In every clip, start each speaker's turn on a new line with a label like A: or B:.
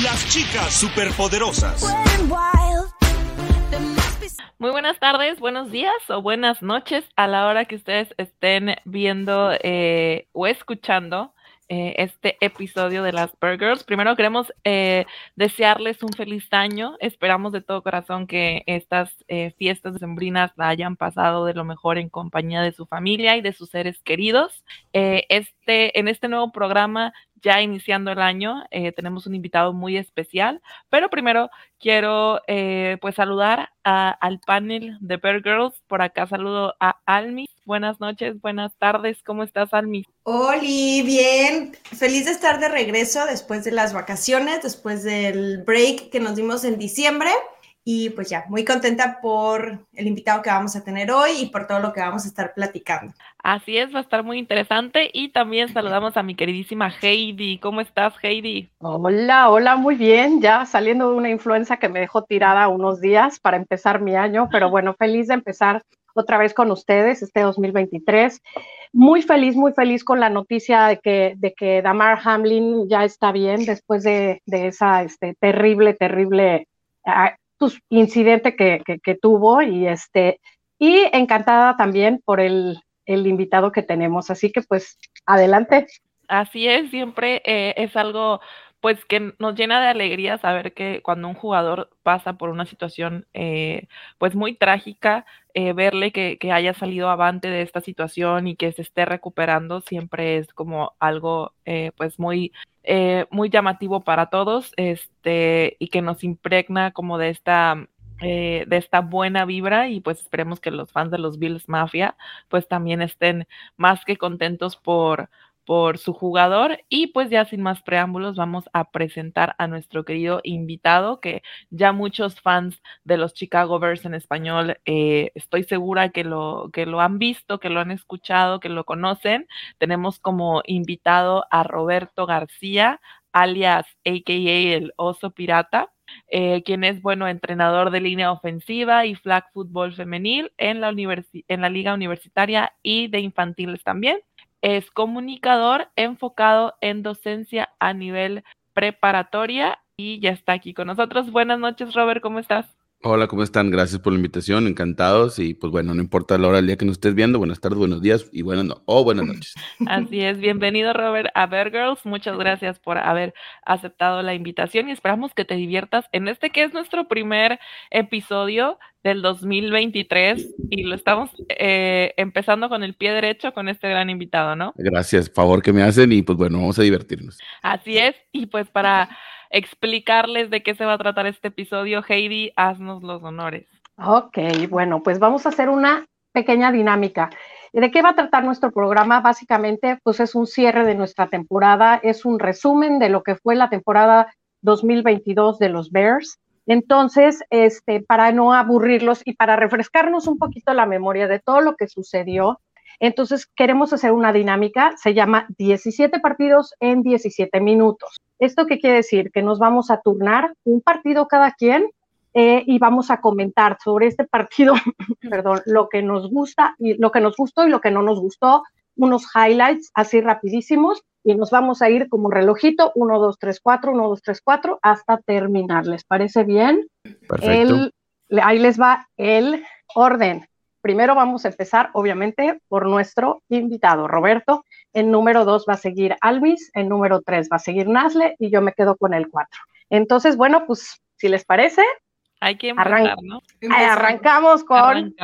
A: Las chicas superpoderosas.
B: Muy buenas tardes, buenos días o buenas noches a la hora que ustedes estén viendo eh, o escuchando eh, este episodio de las Burgers. Primero queremos eh, desearles un feliz año. Esperamos de todo corazón que estas eh, fiestas decembrinas la hayan pasado de lo mejor en compañía de su familia y de sus seres queridos. este, en este nuevo programa ya iniciando el año, eh, tenemos un invitado muy especial, pero primero quiero eh, pues saludar al panel de Bear Girls. Por acá saludo a Almi. Buenas noches, buenas tardes. ¿Cómo estás, Almi?
C: Hola, bien. Feliz de estar de regreso después de las vacaciones, después del break que nos dimos en diciembre. Y pues ya, muy contenta por el invitado que vamos a tener hoy y por todo lo que vamos a estar platicando.
B: Así es, va a estar muy interesante. Y también saludamos a mi queridísima Heidi. ¿Cómo estás, Heidi?
D: Hola, hola, muy bien. Ya saliendo de una influenza que me dejó tirada unos días para empezar mi año, pero bueno, feliz de empezar otra vez con ustedes este 2023. Muy feliz, muy feliz con la noticia de que, de que Damar Hamlin ya está bien después de, de esa este, terrible, terrible pues, incidente que, que, tuvo y este y encantada también por el, el, invitado que tenemos. Así que pues adelante.
B: Así es, siempre eh, es algo pues que nos llena de alegría saber que cuando un jugador pasa por una situación eh, pues muy trágica, eh, verle que, que, haya salido avante de esta situación y que se esté recuperando siempre es como algo pues muy eh, muy llamativo para todos este, y que nos impregna como de esta, eh, de esta buena vibra y pues esperemos que los fans de los Bills Mafia pues también estén más que contentos por, por su jugador. Y pues ya sin más preámbulos, vamos a presentar a nuestro querido invitado, que ya muchos fans de los Chicago Bears en español, eh, estoy segura que lo, que lo han visto, que lo han escuchado, que lo conocen. Tenemos como invitado a Roberto García, alias AKA el Oso Pirata. Eh, quien es, bueno, entrenador de línea ofensiva y flag fútbol femenil en la, en la liga universitaria y de infantiles también. Es comunicador enfocado en docencia a nivel preparatoria y ya está aquí con nosotros. Buenas noches, Robert, ¿cómo estás?
E: Hola, ¿cómo están? Gracias por la invitación, encantados. Y pues bueno, no importa la hora del día que nos estés viendo, buenas tardes, buenos días y buenas no o buenas noches.
B: Así es, bienvenido Robert a Bear Girls. Muchas gracias por haber aceptado la invitación y esperamos que te diviertas en este que es nuestro primer episodio del 2023 y lo estamos eh, empezando con el pie derecho con este gran invitado, ¿no?
E: Gracias, favor que me hacen y pues bueno, vamos a divertirnos.
B: Así es, y pues para explicarles de qué se va a tratar este episodio. Heidi, haznos los honores.
D: Ok, bueno, pues vamos a hacer una pequeña dinámica. ¿De qué va a tratar nuestro programa? Básicamente, pues es un cierre de nuestra temporada, es un resumen de lo que fue la temporada 2022 de los Bears. Entonces, este, para no aburrirlos y para refrescarnos un poquito la memoria de todo lo que sucedió, entonces queremos hacer una dinámica, se llama 17 partidos en 17 minutos. ¿Esto qué quiere decir? Que nos vamos a turnar un partido cada quien eh, y vamos a comentar sobre este partido, perdón, lo que nos gusta y lo que nos gustó y lo que no nos gustó, unos highlights así rapidísimos y nos vamos a ir como relojito 1, 2, 3, 4, 1, 2, 3, 4 hasta terminar. ¿Les parece bien?
E: Perfecto.
D: ahí les va el orden. Primero vamos a empezar, obviamente, por nuestro invitado, Roberto. En número dos va a seguir Alvis, en número tres va a seguir Nasle y yo me quedo con el cuatro. Entonces, bueno, pues si les parece,
B: hay que empezar, ¿no?
D: arrancamos con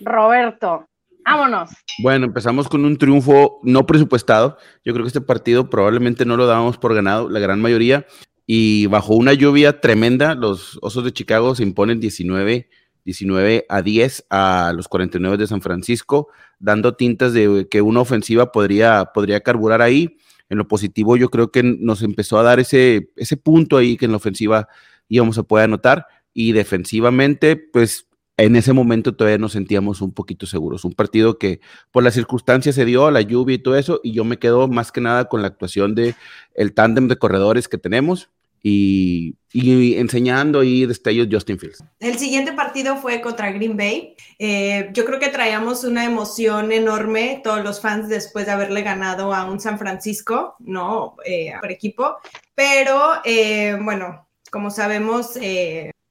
D: Roberto. Vámonos.
E: Bueno, empezamos con un triunfo no presupuestado. Yo creo que este partido probablemente no lo dábamos por ganado, la gran mayoría. Y bajo una lluvia tremenda, los Osos de Chicago se imponen 19 19 a 10 a los 49 de San Francisco, dando tintas de que una ofensiva podría, podría carburar ahí. en lo positivo yo creo que nos empezó a dar ese, ese punto ahí que en la ofensiva íbamos a poder anotar y defensivamente, pues en ese momento todavía nos sentíamos un poquito seguros. Un partido que por las circunstancias se dio, la lluvia y todo eso, y yo me quedo más que nada con la actuación de el tándem de corredores que tenemos y, y enseñando ahí destellos Justin Fields.
C: El siguiente partido fue contra Green Bay. Eh, yo creo que traíamos una emoción enorme, todos los fans, después de haberle ganado a un San Francisco, ¿no? Eh, por equipo. Pero, eh, bueno, como sabemos,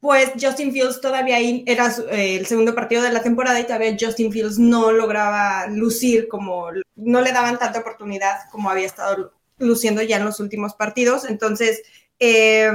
C: pues Justin Fields todavía ahí era eh, el segundo partido de la temporada y todavía Justin Fields no lograba lucir como, no le daban tanta oportunidad como había estado luciendo ya en los últimos partidos. Entonces, eh,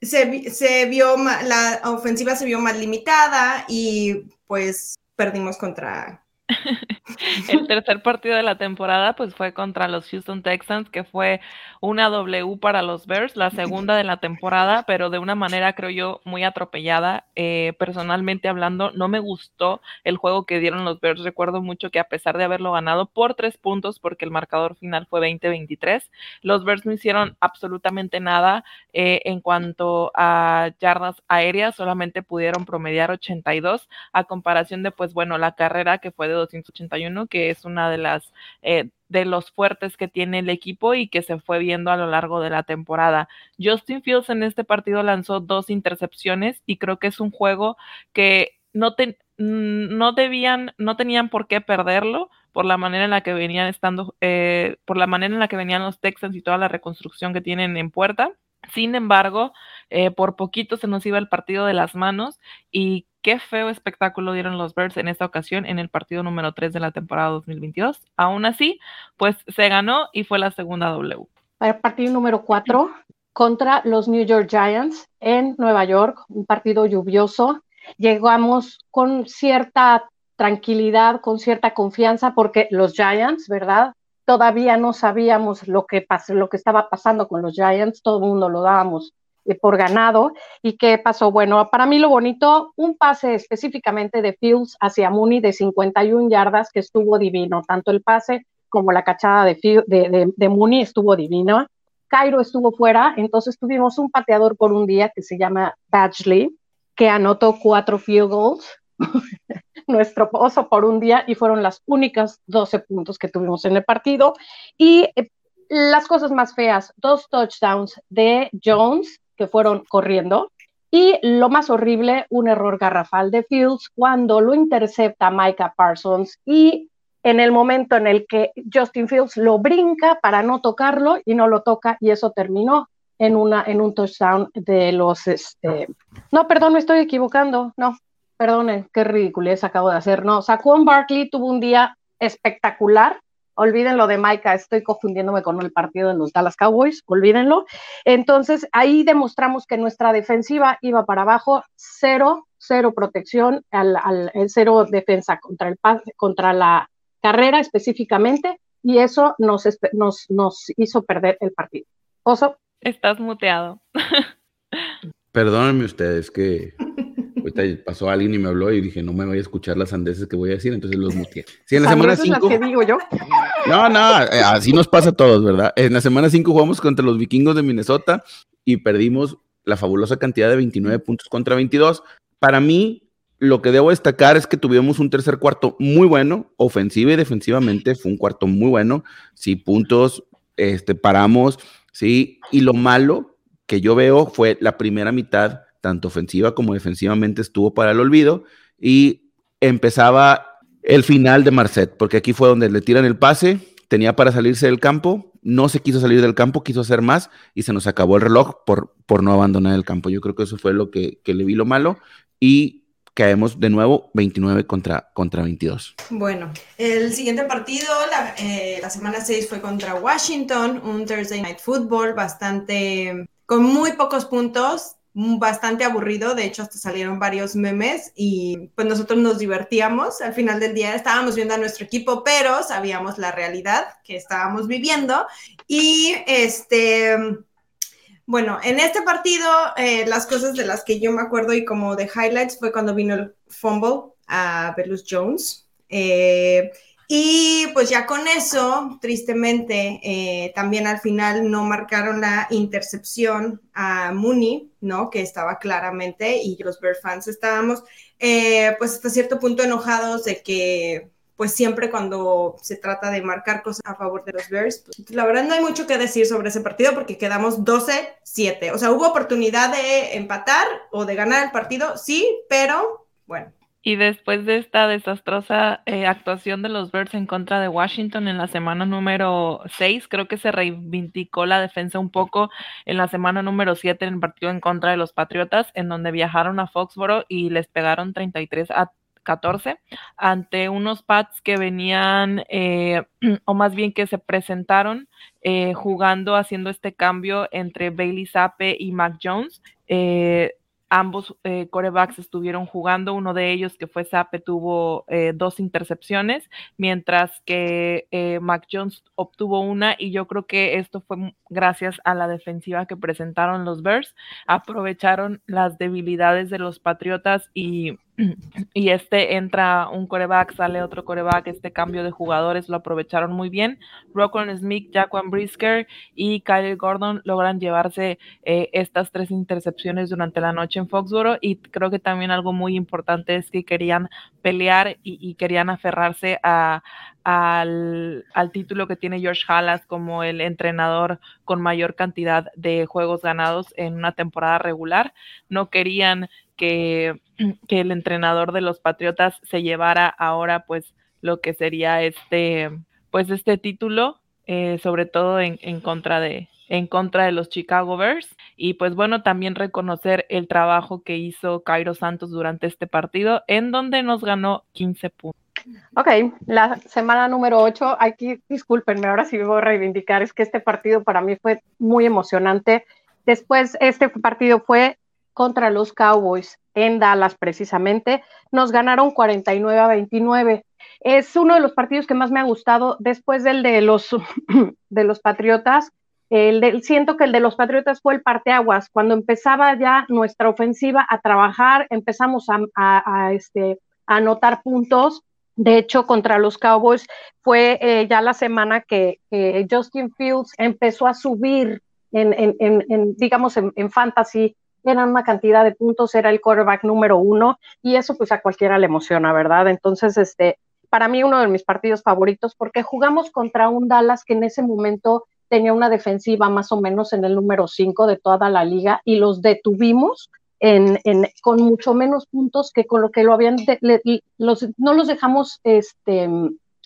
C: se, se, vio, la ofensiva se vio más limitada y pues perdimos contra,
B: el tercer partido de la temporada pues fue contra los Houston Texans, que fue una W para los Bears, la segunda de la temporada, pero de una manera creo yo muy atropellada. Eh, personalmente hablando, no me gustó el juego que dieron los Bears. Recuerdo mucho que a pesar de haberlo ganado por tres puntos, porque el marcador final fue 20-23, los Bears no hicieron absolutamente nada eh, en cuanto a yardas aéreas, solamente pudieron promediar 82 a comparación de pues bueno, la carrera que fue de 281, que es una de las eh, de los fuertes que tiene el equipo y que se fue viendo a lo largo de la temporada. Justin Fields en este partido lanzó dos intercepciones y creo que es un juego que no, te, no debían, no tenían por qué perderlo por la manera en la que venían estando, eh, por la manera en la que venían los Texans y toda la reconstrucción que tienen en puerta. Sin embargo, eh, por poquito se nos iba el partido de las manos y qué feo espectáculo dieron los Bears en esta ocasión en el partido número 3 de la temporada 2022. Aún así, pues se ganó y fue la segunda W.
D: Para el partido número 4 contra los New York Giants en Nueva York, un partido lluvioso. Llegamos con cierta tranquilidad, con cierta confianza, porque los Giants, ¿verdad? Todavía no sabíamos lo que, lo que estaba pasando con los Giants, todo el mundo lo dábamos por ganado. ¿Y qué pasó? Bueno, para mí lo bonito, un pase específicamente de Fields hacia Mooney de 51 yardas que estuvo divino, tanto el pase como la cachada de, de, de, Mooney estuvo divino. Cairo estuvo fuera, entonces tuvimos un pateador por un día que se llama Badgley, que anotó cuatro field goals, nuestro oso por un día, y fueron las únicas 12 puntos que tuvimos en el partido. Y eh, las cosas más feas, dos touchdowns de Jones, que fueron corriendo. Y lo más horrible, un error garrafal de Fields cuando lo intercepta Micah Parsons y en el momento en el que Justin Fields lo brinca para no tocarlo y no lo toca y eso terminó en, una, en un touchdown de los... Este... No, perdón, me estoy equivocando. No, perdone, qué ridiculez acabo de hacer. No, Saquon Barkley tuvo un día espectacular olvídenlo de Maika, estoy confundiéndome con el partido de los Dallas Cowboys, olvídenlo. Entonces, ahí demostramos que nuestra defensiva iba para abajo, cero, cero protección, al, al cero defensa contra, el, contra la carrera específicamente, y eso nos, nos, nos hizo perder el partido. Oso.
B: Estás muteado.
E: Perdónenme ustedes que ahorita pasó alguien y me habló y dije, no me voy a escuchar las andeses que voy a decir, entonces los muteé. Sí, en la semana 5.
D: digo yo?
E: No, no, eh, así nos pasa a todos, ¿verdad? En la semana 5 jugamos contra los vikingos de Minnesota y perdimos la fabulosa cantidad de 29 puntos contra 22. Para mí, lo que debo destacar es que tuvimos un tercer cuarto muy bueno, ofensiva y defensivamente, fue un cuarto muy bueno. Sí, puntos, este, paramos, sí, y lo malo que yo veo fue la primera mitad tanto ofensiva como defensivamente estuvo para el olvido y empezaba el final de Marcet, porque aquí fue donde le tiran el pase, tenía para salirse del campo, no se quiso salir del campo, quiso hacer más y se nos acabó el reloj por, por no abandonar el campo. Yo creo que eso fue lo que, le vi lo malo y caemos de nuevo 29 contra, contra 22.
C: Bueno, el siguiente partido, la, eh, la semana 6 fue contra Washington, un Thursday Night Football bastante con muy pocos puntos bastante aburrido, de hecho hasta salieron varios memes y pues nosotros nos divertíamos, al final del día estábamos viendo a nuestro equipo, pero sabíamos la realidad que estábamos viviendo. Y este, bueno, en este partido eh, las cosas de las que yo me acuerdo y como de highlights fue cuando vino el fumble a Belus Jones. Eh, Y pues ya con eso, tristemente, eh, también al final no marcaron la intercepción a Mooney, ¿no? Que estaba claramente y los Bear fans estábamos, eh, pues hasta cierto punto enojados de que pues siempre cuando se trata de marcar cosas a favor de los Bears, pues, la verdad no hay mucho que decir sobre ese partido porque quedamos 12-7. O sea, hubo oportunidad de empatar o de ganar el partido, sí, pero bueno.
B: Y después de esta desastrosa eh, actuación de los Bears en contra de Washington en la semana número 6, creo que se reivindicó la defensa un poco en la semana número 7 en el partido en contra de los Patriotas, en donde viajaron a Foxboro y les pegaron 33 a 14 ante unos Pats que venían, eh, o más bien que se presentaron eh, jugando, haciendo este cambio entre Bailey Sape y Mac Jones. Eh, ambos corebacks estuvieron jugando, uno de ellos que fue Sape tuvo dos intercepciones, mientras que Mac Jones obtuvo una y yo creo que esto fue gracias a la defensiva que presentaron los Bears, aprovecharon las debilidades de los Patriotas y y este entra un coreback, sale otro coreback, este cambio de jugadores lo aprovecharon muy bien. Rockon Smith, Jaquan Brisker y Kyle Gordon logran llevarse eh, estas tres intercepciones durante la noche en Foxboro y creo que también algo muy importante es que querían pelear y, querían aferrarse a, al, al, título que tiene George Halas como el entrenador con mayor cantidad de juegos ganados en una temporada regular. No querían que, el entrenador de los Patriotas se llevara ahora pues lo que sería este pues este título eh, sobre todo en, en, contra de en contra de los Chicago Bears y pues bueno también reconocer el trabajo que hizo Cairo Santos durante este partido en donde nos ganó 15 puntos.
D: Ok, la semana número 8, aquí discúlpenme, ahora sí voy a reivindicar, es que este partido para mí fue muy emocionante. Después, este partido fue contra los Cowboys en Dallas precisamente. Nos ganaron 49 a 29. Es uno de los partidos que más me ha gustado después del de los, de los Patriotas. El siento que el de los Patriotas fue el parteaguas, cuando empezaba ya nuestra ofensiva a trabajar, empezamos a, este, a anotar puntos. De hecho, contra los Cowboys fue eh, ya la semana que Justin Fields empezó a subir en, en, en digamos, en, fantasy una cantidad de puntos, era el quarterback número uno y eso pues a cualquiera le emociona, ¿verdad? Entonces, este, para mí uno de mis partidos favoritos porque jugamos contra un Dallas que en ese momento tenía una defensiva más o menos en el número cinco de toda la liga y los detuvimos en, en, con mucho menos puntos que con lo que lo habían, los, no los dejamos este,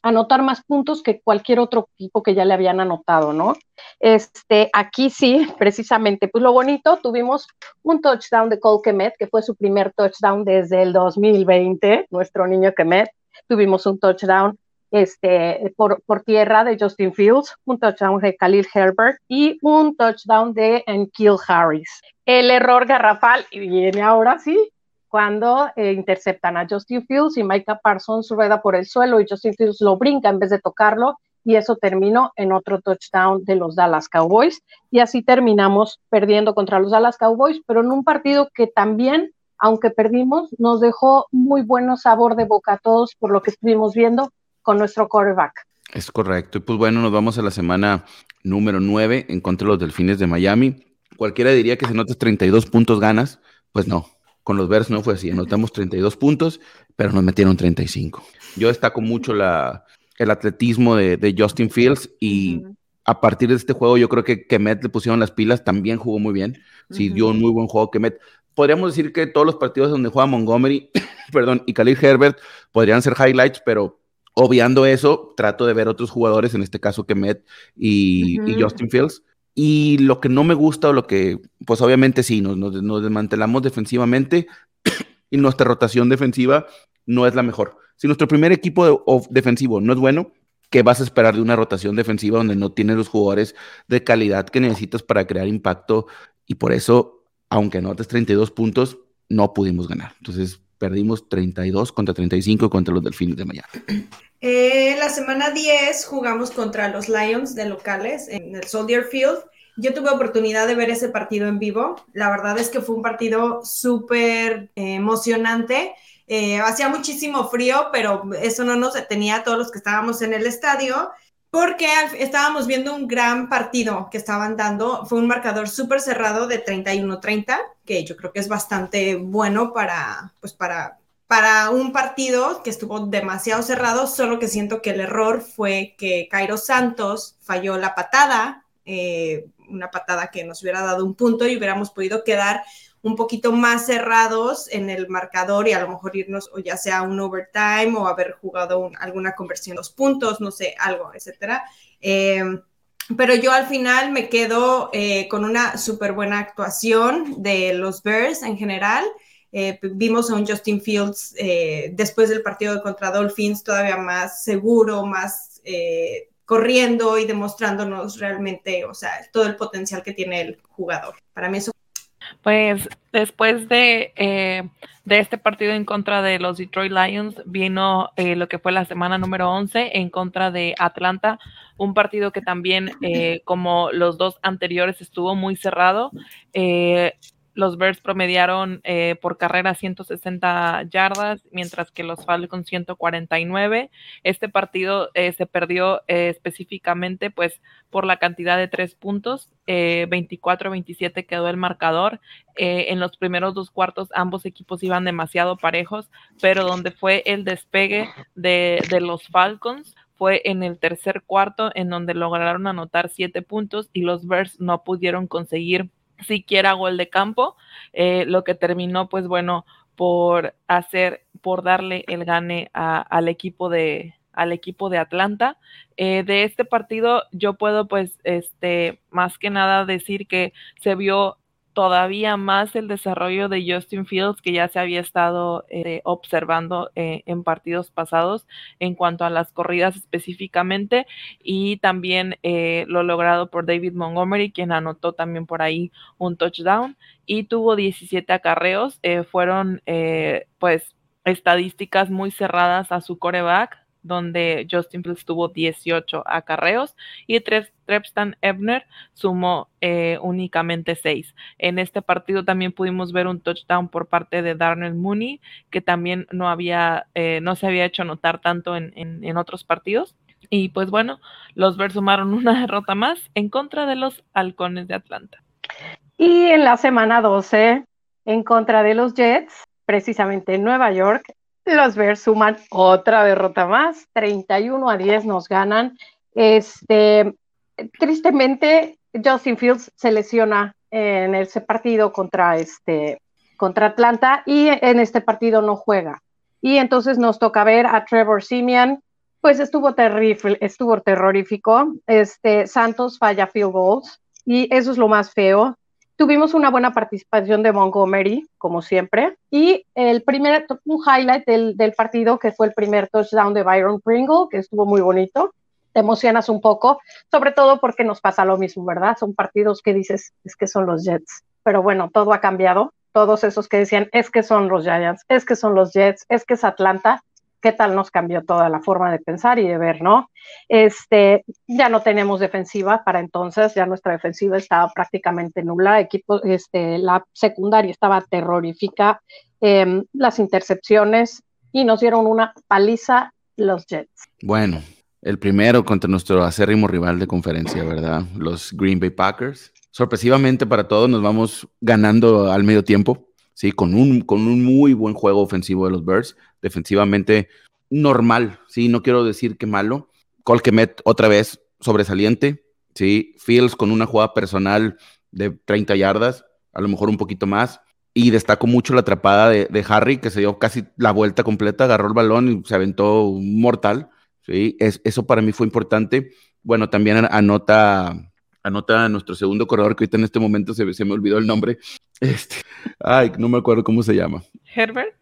D: anotar más puntos que cualquier otro equipo que ya le habían anotado, ¿no? Este, aquí sí, precisamente, pues lo bonito, tuvimos un touchdown de Cole Kemet, que fue su primer touchdown desde el 2020, nuestro niño Kemet, tuvimos un touchdown este, por, por tierra de Justin Fields, un touchdown de Khalil Herbert y un touchdown de Enkil Harris. El error garrafal, y viene ahora sí, cuando eh, interceptan a Justin Fields y Micah Parsons rueda por el suelo y Justin Fields lo brinca en vez de tocarlo y eso terminó en otro touchdown de los Dallas Cowboys y así terminamos perdiendo contra los Dallas Cowboys, pero en un partido que también, aunque perdimos, nos dejó muy buen sabor de boca a todos por lo que estuvimos viendo con nuestro quarterback.
E: Es correcto. Y pues bueno, nos vamos a la semana número 9 en contra de los Delfines de Miami. Cualquiera diría que si notas 32 puntos ganas, pues no, con los Bears no fue así. Anotamos 32 puntos, pero nos metieron 35. Yo destaco mucho la, el atletismo de, Justin Fields y a partir de este juego yo creo que Kemet le pusieron las pilas, también jugó muy bien. Sí, dio un muy buen juego Kemet. Podríamos decir que todos los partidos donde juega Montgomery, perdón, y Khalil Herbert podrían ser highlights, pero obviando eso, trato de ver otros jugadores, en este caso Kemet y, y Justin Fields y lo que no me gusta o lo que, pues obviamente sí, nos, nos, desmantelamos defensivamente y nuestra rotación defensiva no es la mejor. Si nuestro primer equipo defensivo no es bueno, ¿qué vas a esperar de una rotación defensiva donde no tienes los jugadores de calidad que necesitas para crear impacto? Y por eso, aunque anotes 32 puntos, no pudimos ganar. Entonces, perdimos 32 contra 35 contra los Delfines de Miami.
C: Eh, la semana 10 jugamos contra los Lions de locales en el Soldier Field. Yo tuve oportunidad de ver ese partido en vivo. La verdad es que fue un partido súper eh, emocionante. Eh, hacía muchísimo frío, pero eso no nos detenía a todos los que estábamos en el estadio, porque estábamos viendo un gran partido que estaban dando. Fue un marcador súper cerrado de 31-30, que yo creo que es bastante bueno para, pues para, para un partido que estuvo demasiado cerrado, solo que siento que el error fue que Cairo Santos falló la patada, eh, una patada que nos hubiera dado un punto y hubiéramos podido quedar un poquito más cerrados en el marcador y a lo mejor irnos o ya sea un overtime o haber jugado alguna conversión dos puntos, no sé, algo, etcétera. Eh, pero yo al final me quedo eh, con una súper buena actuación de los Bears en general. Eh, vimos a un Justin Fields después del partido contra Dolphins todavía más seguro, más corriendo y demostrándonos realmente, o sea, todo el potencial que tiene el jugador. Para mí eso
B: pues después de, eh, de, este partido en contra de los Detroit Lions, vino eh, lo que fue la semana número 11 en contra de Atlanta, un partido que también, eh, como los dos anteriores, estuvo muy cerrado los Bears promediaron eh, por carrera 160 yardas, mientras que los Falcons 149. Este partido eh, se perdió eh, específicamente pues por la cantidad de tres puntos, 24-27 quedó el marcador. en los primeros dos cuartos ambos equipos iban demasiado parejos, pero donde fue el despegue de, de los Falcons fue en el tercer cuarto en donde lograron anotar siete puntos y los Bears no pudieron conseguir siquiera gol de campo, eh, lo que terminó, pues bueno, por hacer, por darle el gane al equipo de al equipo de Atlanta. Eh, de este partido yo puedo pues este más que nada decir que se vio todavía más el desarrollo de Justin Fields que ya se había estado eh, observando eh, en partidos pasados en cuanto a las corridas específicamente y también eh, lo logrado por David Montgomery quien anotó también por ahí un touchdown y tuvo 17 acarreos fueron pues estadísticas muy cerradas a su coreback donde Justin Fields tuvo 18 acarreos y Trepstan Ebner sumó eh, únicamente 6. En este partido también pudimos ver un touchdown por parte de Darnell Mooney, que también no, había, eh, no se había hecho notar tanto en, en, otros partidos. Y pues bueno, los Bears sumaron una derrota más en contra de los Halcones de Atlanta.
D: Y en la semana 12, en contra de los Jets, precisamente en Nueva York, los Bears suman otra derrota más, 31 a 10 nos ganan. Este, tristemente, Justin Fields se lesiona en ese partido contra, este, contra Atlanta y en este partido no juega. Y entonces nos toca ver a Trevor Simeon, pues estuvo terrible, estuvo terrorífico. Este, Santos falla field goals y eso es lo más feo. Tuvimos una buena participación de Montgomery, como siempre, y el primer, un highlight del, del partido que fue el primer touchdown de Byron Pringle, que estuvo muy bonito. Te emocionas un poco, sobre todo porque nos pasa lo mismo, ¿verdad? Son partidos que dices, es que son los Jets, pero bueno, todo ha cambiado. Todos esos que decían, es que son los Giants, es que son los Jets, es que es Atlanta, qué tal nos cambió toda la forma de pensar y de ver, ¿no? Este, ya no tenemos defensiva para entonces, ya nuestra defensiva estaba prácticamente nula, equipo, este, la secundaria estaba terrorífica, em, las intercepciones y nos dieron una paliza los Jets.
E: Bueno, el primero contra nuestro acérrimo rival de conferencia, ¿verdad? Los Green Bay Packers. Sorpresivamente para todos nos vamos ganando al medio tiempo, ¿sí? Con un, con un muy buen juego ofensivo de los Bears defensivamente normal, sí, no quiero decir que malo. Colquemet otra vez sobresaliente, sí, Fields con una jugada personal de 30 yardas, a lo mejor un poquito más. Y destaco mucho la atrapada de, Harry, que se dio casi la vuelta completa, agarró el balón y se aventó mortal. ¿sí? Es, eso para mí fue importante. Bueno, también anota anota a nuestro segundo corredor, que ahorita en este momento se, me olvidó el nombre. Este, ay, no me acuerdo cómo se llama.
B: Herbert.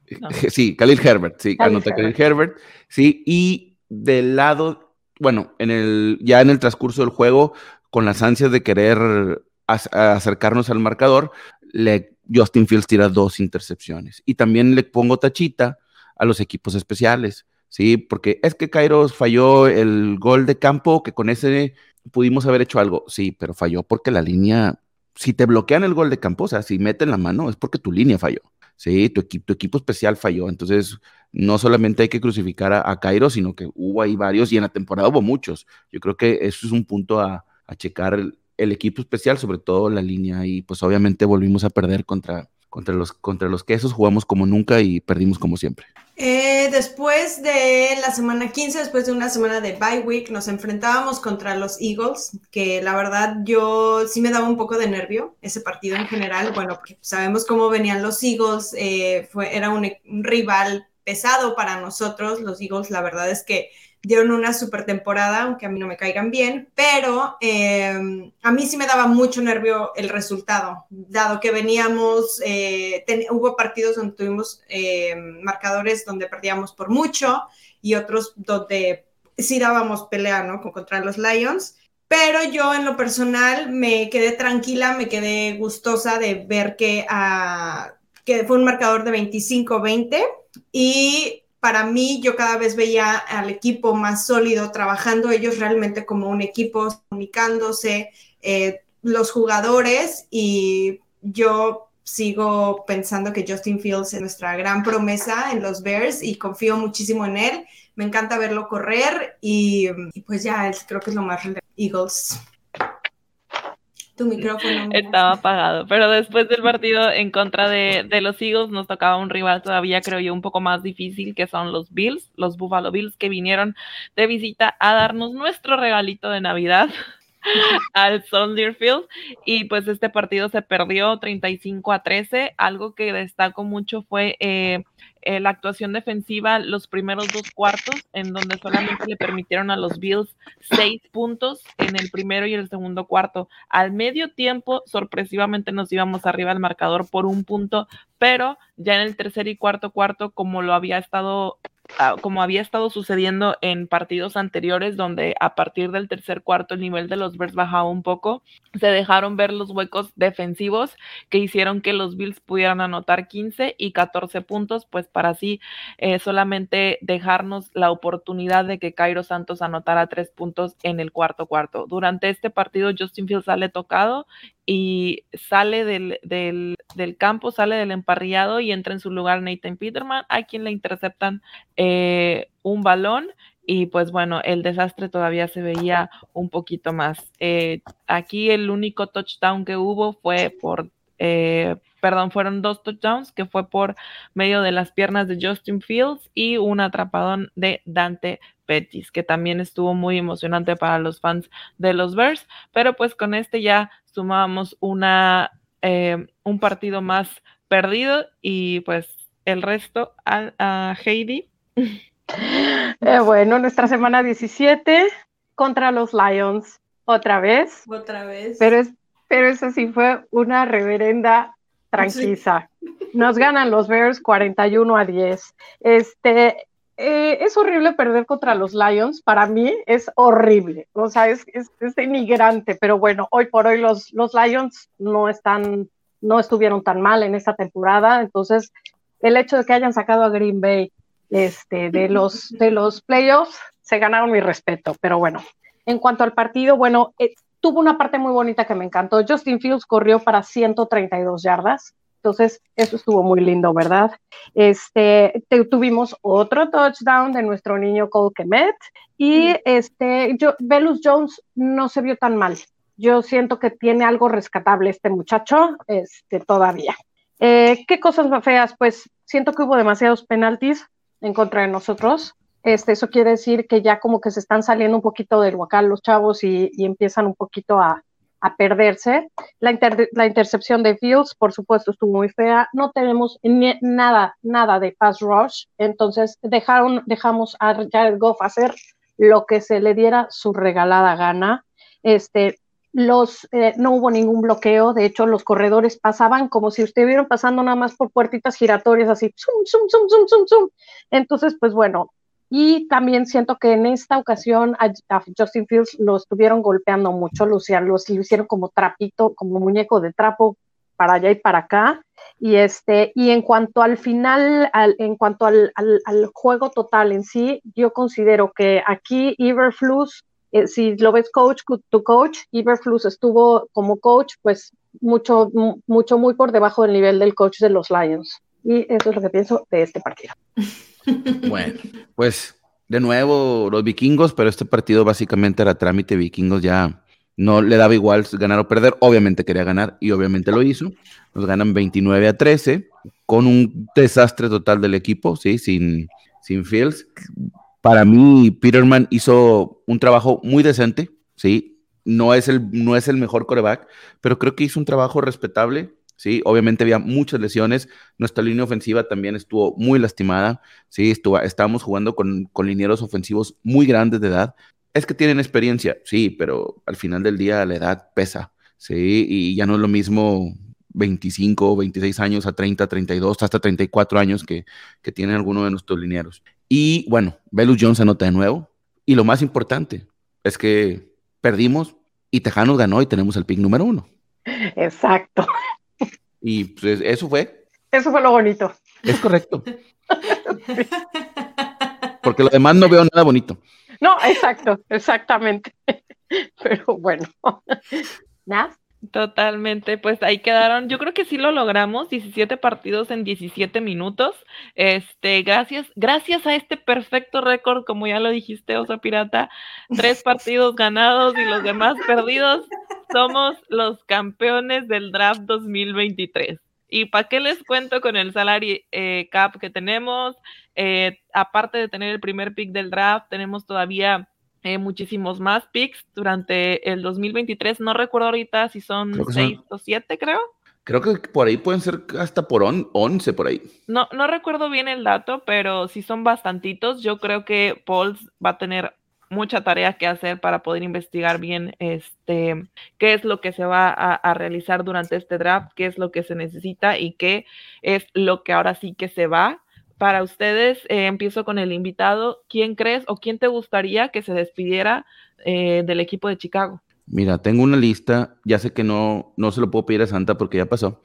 E: Sí, Khalil Herbert, sí, anota Khalil Herbert, sí, y del lado, bueno, en el, ya en el transcurso del juego, con las ansias de querer acercarnos al marcador, le, Justin Fields tira dos intercepciones. Y también le pongo tachita a los equipos especiales, ¿sí? Porque es que Kairos falló el gol de campo, que con ese pudimos haber hecho algo, sí, pero falló porque la línea, si te bloquean el gol de campo, o sea, si meten la mano, es porque tu línea falló. Sí, tu, equipo, tu equipo especial falló. Entonces, no solamente hay que crucificar a, Cairo, sino que hubo ahí varios y en la temporada hubo muchos. Yo creo que eso es un punto a, checar el, equipo especial, sobre todo la línea. Y pues obviamente volvimos a perder contra, contra, los, contra los quesos, jugamos como nunca y perdimos como siempre.
C: Eh, después de la semana 15, después de una semana de bye week, nos enfrentábamos contra los Eagles, que la verdad yo sí me daba un poco de nervio ese partido en general. Bueno, porque sabemos cómo venían los Eagles, eh, fue, era un, un rival pesado para nosotros. Los Eagles, la verdad es que dieron una super temporada, aunque a mí no me caigan bien, pero eh, a mí sí me daba mucho nervio el resultado, dado que veníamos, eh, hubo partidos donde tuvimos eh, marcadores donde perdíamos por mucho y otros donde sí dábamos pelea, ¿no? Contra los Lions. Pero yo en lo personal me quedé tranquila, me quedé gustosa de ver que, uh, que fue un marcador de 25-20 y para mí yo cada vez veía al equipo más sólido, trabajando ellos realmente como un equipo, comunicándose, eh, los jugadores y yo sigo pensando que Justin Fields es nuestra gran promesa en los Bears y confío muchísimo en él. Me encanta verlo correr y, pues ya creo que es lo más relevante. Eagles. Tu micrófono.
B: Estaba apagado, pero después del partido en contra de, los Eagles nos tocaba un rival todavía, creo yo, un poco más difícil, que son los Bills, los Buffalo Bills, que vinieron de visita a darnos nuestro regalito de Navidad al Soldier Field y pues este partido se perdió 35 a 13. Algo que destaco mucho fue eh, eh, la actuación defensiva los primeros dos cuartos, en donde solamente le permitieron a los Bills seis puntos en el primero y el segundo cuarto. Al medio tiempo, sorpresivamente nos íbamos arriba al marcador por un punto, pero ya en el tercer y cuarto cuarto, como lo había estado como había estado sucediendo en partidos anteriores, donde a partir del tercer cuarto el nivel de los Bears bajaba un poco, se dejaron ver los huecos defensivos que hicieron que los Bills pudieran anotar 15 y 14 puntos, pues para así eh, solamente dejarnos la oportunidad de que Cairo Santos anotara tres puntos en el cuarto cuarto. Durante este partido Justin Fields sale tocado y sale del, del, del, campo, sale del emparrillado y entra en su lugar Nathan Peterman, a quien le interceptan eh, un balón y pues bueno, el desastre todavía se veía un poquito más. Eh, aquí el único touchdown que hubo fue por, eh, perdón, fueron dos touchdowns que fue por medio de las piernas de Justin Fields y un atrapadón de Dante Pettis, que también estuvo muy emocionante para los fans de los Bears, pero pues con este ya sumábamos una, eh, un partido más perdido y pues el resto a, Heidi.
D: Eh, bueno, nuestra semana 17 contra los Lions, otra vez.
C: Otra vez.
D: Pero, es, pero eso sí fue una reverenda tranquila. Nos ganan los Bears 41 a 10. Este, eh, es horrible perder contra los Lions, para mí es horrible, o sea, es, es, denigrante, pero bueno, hoy por hoy los, los Lions no están, no estuvieron tan mal en esta temporada, entonces el hecho de que hayan sacado a Green Bay este, de, los, de los playoffs, se ganaron mi respeto, pero bueno, en cuanto al partido, bueno, eh, tuvo una parte muy bonita que me encantó, Justin Fields corrió para 132 yardas, entonces, eso estuvo muy lindo, ¿verdad? Este, tuvimos otro touchdown de nuestro niño Cole Kemet y este, yo, Velus Jones no se vio tan mal. Yo siento que tiene algo rescatable este muchacho, este, todavía. Eh, ¿Qué cosas más feas? Pues siento que hubo demasiados penaltis en contra de nosotros. Este, eso quiere decir que ya como que se están saliendo un poquito del huacal los chavos y empiezan un poquito a, a perderse. La, intercepción de Fields, por supuesto, estuvo muy fea. No tenemos nada, nada de pass rush. Entonces dejaron, dejamos a Jared Goff hacer lo que se le diera su regalada gana. Este, los, eh, no hubo ningún bloqueo, de hecho los corredores pasaban como si estuvieran pasando nada más por puertitas giratorias, así. Entonces, pues bueno, y también siento que en esta ocasión a, Justin Fields lo estuvieron golpeando mucho, lo, lo, hicieron como trapito, como muñeco de trapo para allá y para acá. Y, este, y en cuanto al final, en cuanto al, juego total en sí, yo considero que aquí Iberflus, eh, si lo ves coach to coach, Iberflus estuvo como coach, pues mucho, mucho, muy por debajo del nivel del coach de los Lions. Y eso es lo que pienso de este partido.
E: Bueno, pues de nuevo los vikingos, pero este partido básicamente era trámite. Vikingos ya no le daba igual ganar o perder. Obviamente quería ganar y obviamente lo hizo. Nos ganan 29 a 13 con un desastre total del equipo, ¿sí? Sin, sin Fields. Para mí, Peterman hizo un trabajo muy decente, ¿sí? No es el, no es el mejor coreback, pero creo que hizo un trabajo respetable. Sí, obviamente había muchas lesiones. Nuestra línea ofensiva también estuvo muy lastimada. Sí, estuvo, estábamos jugando con, con linieros ofensivos muy grandes de edad. Es que tienen experiencia, sí, pero al final del día la edad pesa. Sí, y ya no es lo mismo 25, 26 años a 30, 32, hasta 34 años que, que tienen alguno de nuestros linieros. Y bueno, Belus Jones anota de nuevo. Y lo más importante es que perdimos y Tejanos ganó y tenemos el pick número uno.
D: Exacto.
E: Y pues eso fue.
D: Eso fue lo bonito.
E: Es correcto. Porque lo demás no veo nada bonito.
D: No, exacto, exactamente. Pero bueno. ¿Nada?
B: Totalmente, pues ahí quedaron. Yo creo que sí lo logramos, 17 partidos en 17 minutos. Este, gracias, gracias a este perfecto récord, como ya lo dijiste, Oso Pirata, tres partidos ganados y los demás perdidos. Somos los campeones del draft 2023. ¿Y para qué les cuento con el salary eh, cap que tenemos? Eh, aparte de tener el primer pick del draft, tenemos todavía eh, muchísimos más picks durante el 2023. No recuerdo ahorita si son seis o siete, creo.
E: Creo que por ahí pueden ser hasta por on- 11 por ahí.
B: No, no recuerdo bien el dato, pero sí son bastantitos. Yo creo que Pauls va a tener mucha tarea que hacer para poder investigar bien este qué es lo que se va a, a realizar durante este draft, qué es lo que se necesita y qué es lo que ahora sí que se va. Para ustedes, eh, empiezo con el invitado. ¿Quién crees o quién te gustaría que se despidiera eh, del equipo de Chicago?
E: Mira, tengo una lista, ya sé que no, no se lo puedo pedir a Santa porque ya pasó,